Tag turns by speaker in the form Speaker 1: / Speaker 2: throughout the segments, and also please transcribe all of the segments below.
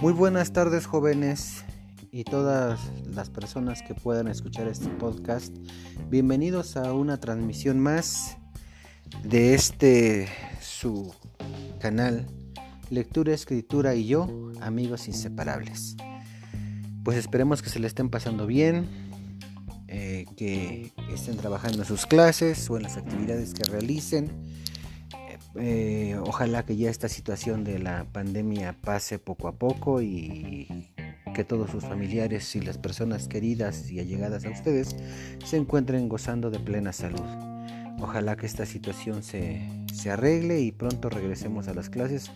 Speaker 1: Muy buenas tardes jóvenes y todas las personas que puedan escuchar este podcast. Bienvenidos a una transmisión más de este su canal Lectura, Escritura y yo, amigos inseparables. Pues esperemos que se le estén pasando bien, eh, que estén trabajando en sus clases o en las actividades que realicen eh, ojalá que ya esta situación de la pandemia pase poco a poco y que todos sus familiares y las personas queridas y allegadas a ustedes se encuentren gozando de plena salud. Ojalá que esta situación se, se arregle y pronto regresemos a las clases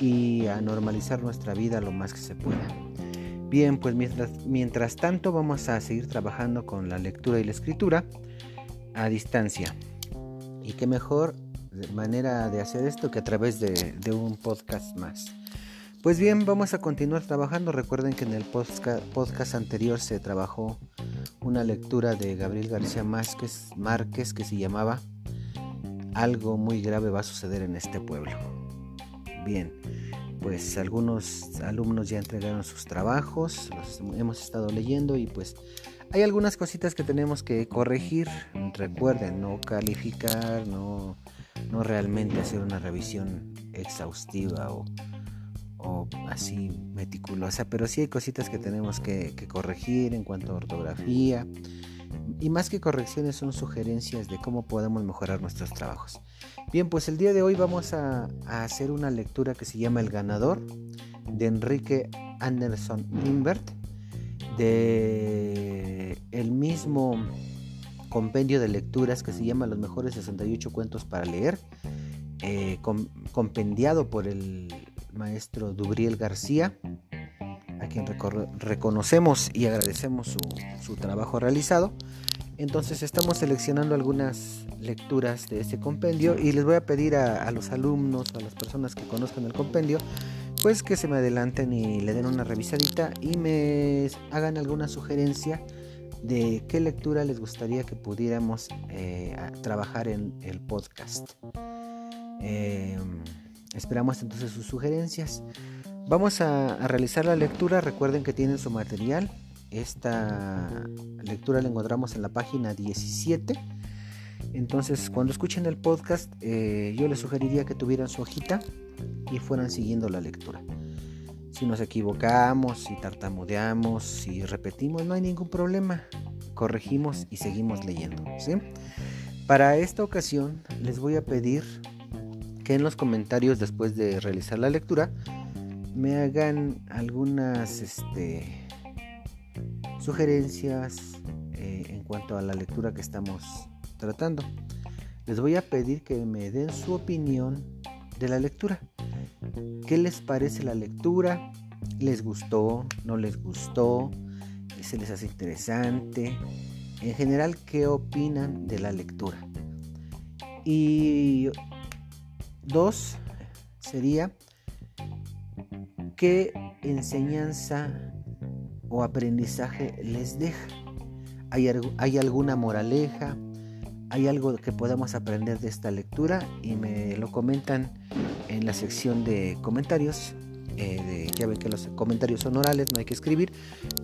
Speaker 1: y a normalizar nuestra vida lo más que se pueda. Bien, pues mientras, mientras tanto vamos a seguir trabajando con la lectura y la escritura a distancia. Y qué mejor manera de hacer esto que a través de, un podcast más. Pues bien, vamos a continuar trabajando. Recuerden que en el podcast, anterior se trabajó una lectura de Gabriel García Márquez que se llamaba Algo muy grave va a suceder en este pueblo. Bien, pues algunos alumnos ya entregaron sus trabajos, los hemos estado leyendo y pues hay algunas cositas que tenemos que corregir. Recuerden, no calificar, no no realmente hacer una revisión exhaustiva o, así meticulosa, pero sí hay cositas que tenemos que, corregir en cuanto a ortografía. Y más que correcciones son sugerencias de cómo podemos mejorar nuestros trabajos. Bien, pues el día de hoy vamos a, hacer una lectura que se llama El ganador de Enrique Anderson Limbert de el mismo compendio de lecturas que se llama Los mejores 68 cuentos para leer, eh, compendiado por el maestro Dubriel García, a quien reconocemos y agradecemos su, trabajo realizado. Entonces estamos seleccionando algunas lecturas de ese compendio y les voy a pedir a, a los alumnos, a las personas que conozcan el compendio, pues que se me adelanten y le den una revisadita y me hagan alguna sugerencia de qué lectura les gustaría que pudiéramos eh, trabajar en el podcast. Em, esperamos entonces sus sugerencias. Vamos a, realizar la lectura. Recuerden que tienen su material. Esta lectura la encontramos en la página 17. Entonces, cuando escuchen el podcast, eh, yo les sugeriría que tuvieran su hojita y fueran siguiendo la lectura. Si nos equivocamos, si tartamudeamos, si repetimos, no hay ningún problema. Corregimos y seguimos leyendo. Para esta ocasión les voy a pedir que en los comentarios después de realizar la lectura me hagan algunas este, sugerencias eh, en cuanto a la lectura que estamos tratando. Les voy a pedir que me den su opinión de la lectura. ¿Qué les parece la lectura? ¿Les gustó? ¿No les gustó? ¿Se les hace interesante? En general, ¿qué opinan de la lectura? Y dos sería, ¿qué enseñanza o aprendizaje les deja? ¿Hay, ¿Hay, alguna moraleja? ¿Hay algo que podamos aprender de esta lectura? Y me lo comentan en la sección de comentarios. Eh, ya ven que los comentarios son orales, no hay que escribir,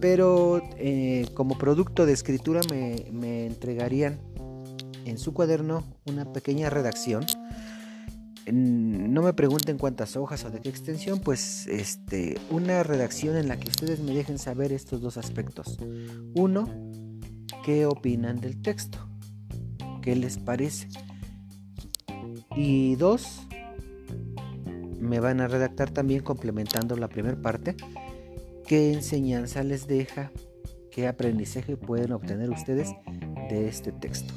Speaker 1: pero eh, como producto de escritura me, entregarían en su cuaderno una pequeña redacción. No me pregunten cuántas hojas o de qué extensión, pues este, una redacción en la que ustedes me dejen saber estos dos aspectos. Uno, ¿qué opinan del texto? ¿Qué les parece? Y dos, me van a redactar también complementando la primera parte. ¿Qué enseñanza les deja? ¿Qué aprendizaje pueden obtener ustedes de este texto?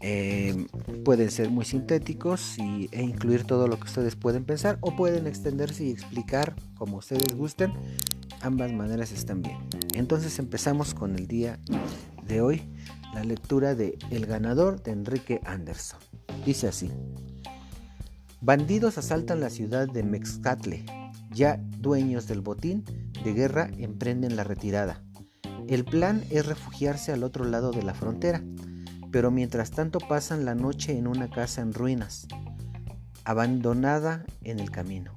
Speaker 1: Em, pueden ser muy sintéticos y, e incluir todo lo que ustedes pueden pensar o pueden extenderse y explicar como ustedes gusten. Ambas maneras están bien. Entonces empezamos con el día de hoy, la lectura de El ganador de Enrique Anderson. Dice así. Bandidos asaltan la ciudad de Mexcatle. Ya dueños del botín de guerra emprenden la retirada. El plan es refugiarse al otro lado de la frontera, pero mientras tanto pasan la noche en una casa en ruinas, abandonada en el camino.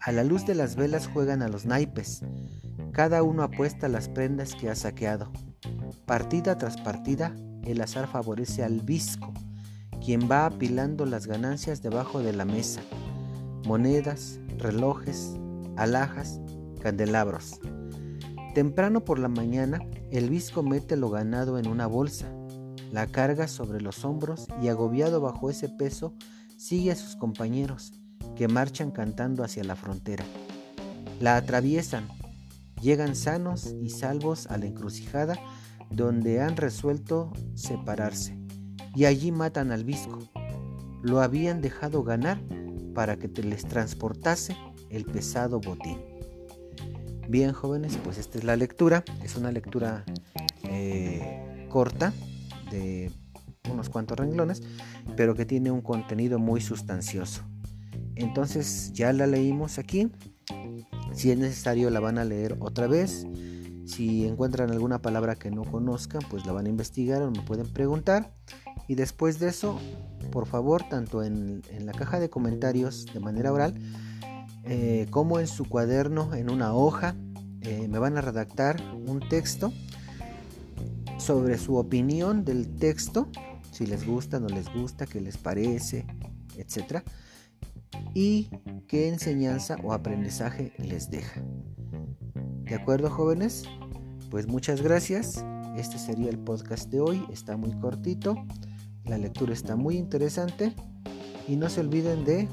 Speaker 1: A la luz de las velas juegan a los naipes. Cada uno apuesta las prendas que ha saqueado. Partida tras partida, el azar favorece al visco, quien va apilando las ganancias debajo de la mesa. Monedas, relojes, alhajas, candelabros. Temprano por la mañana, el visco mete lo ganado en una bolsa, la carga sobre los hombros y agobiado bajo ese peso, sigue a sus compañeros, que marchan cantando hacia la frontera. La atraviesan, llegan sanos y salvos a la encrucijada donde han resuelto separarse, y allí matan al visco. Lo habían dejado ganar para que les transportase el pesado botín. Bien jóvenes, pues esta es la lectura. Es una lectura eh, corta de unos cuantos renglones, pero que tiene un contenido muy sustancioso. Entonces ya la leímos aquí. Si es necesario la van a leer otra vez. Si encuentran alguna palabra que no conozcan, pues la van a investigar o me pueden preguntar. Y después de eso, por favor, tanto en, la caja de comentarios de manera oral, eh, como en su cuaderno, en una hoja, eh, me van a redactar un texto sobre su opinión del texto, si les gusta, no les gusta, qué les parece, etc. Y qué enseñanza o aprendizaje les deja. ¿De acuerdo, jóvenes? Pues muchas gracias. Este sería el podcast de hoy. Está muy cortito. La lectura está muy interesante. Y no se olviden de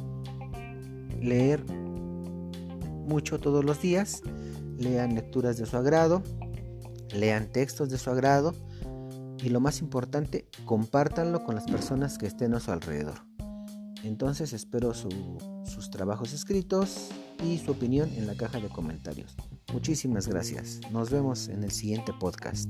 Speaker 1: leer mucho todos los días, lean lecturas de su agrado, lean textos de su agrado y lo más importante, compártanlo con las personas que estén a su alrededor. Entonces espero sus trabajos escritos y su opinión en la caja de comentarios. Muchísimas gracias. Nos vemos en el siguiente podcast.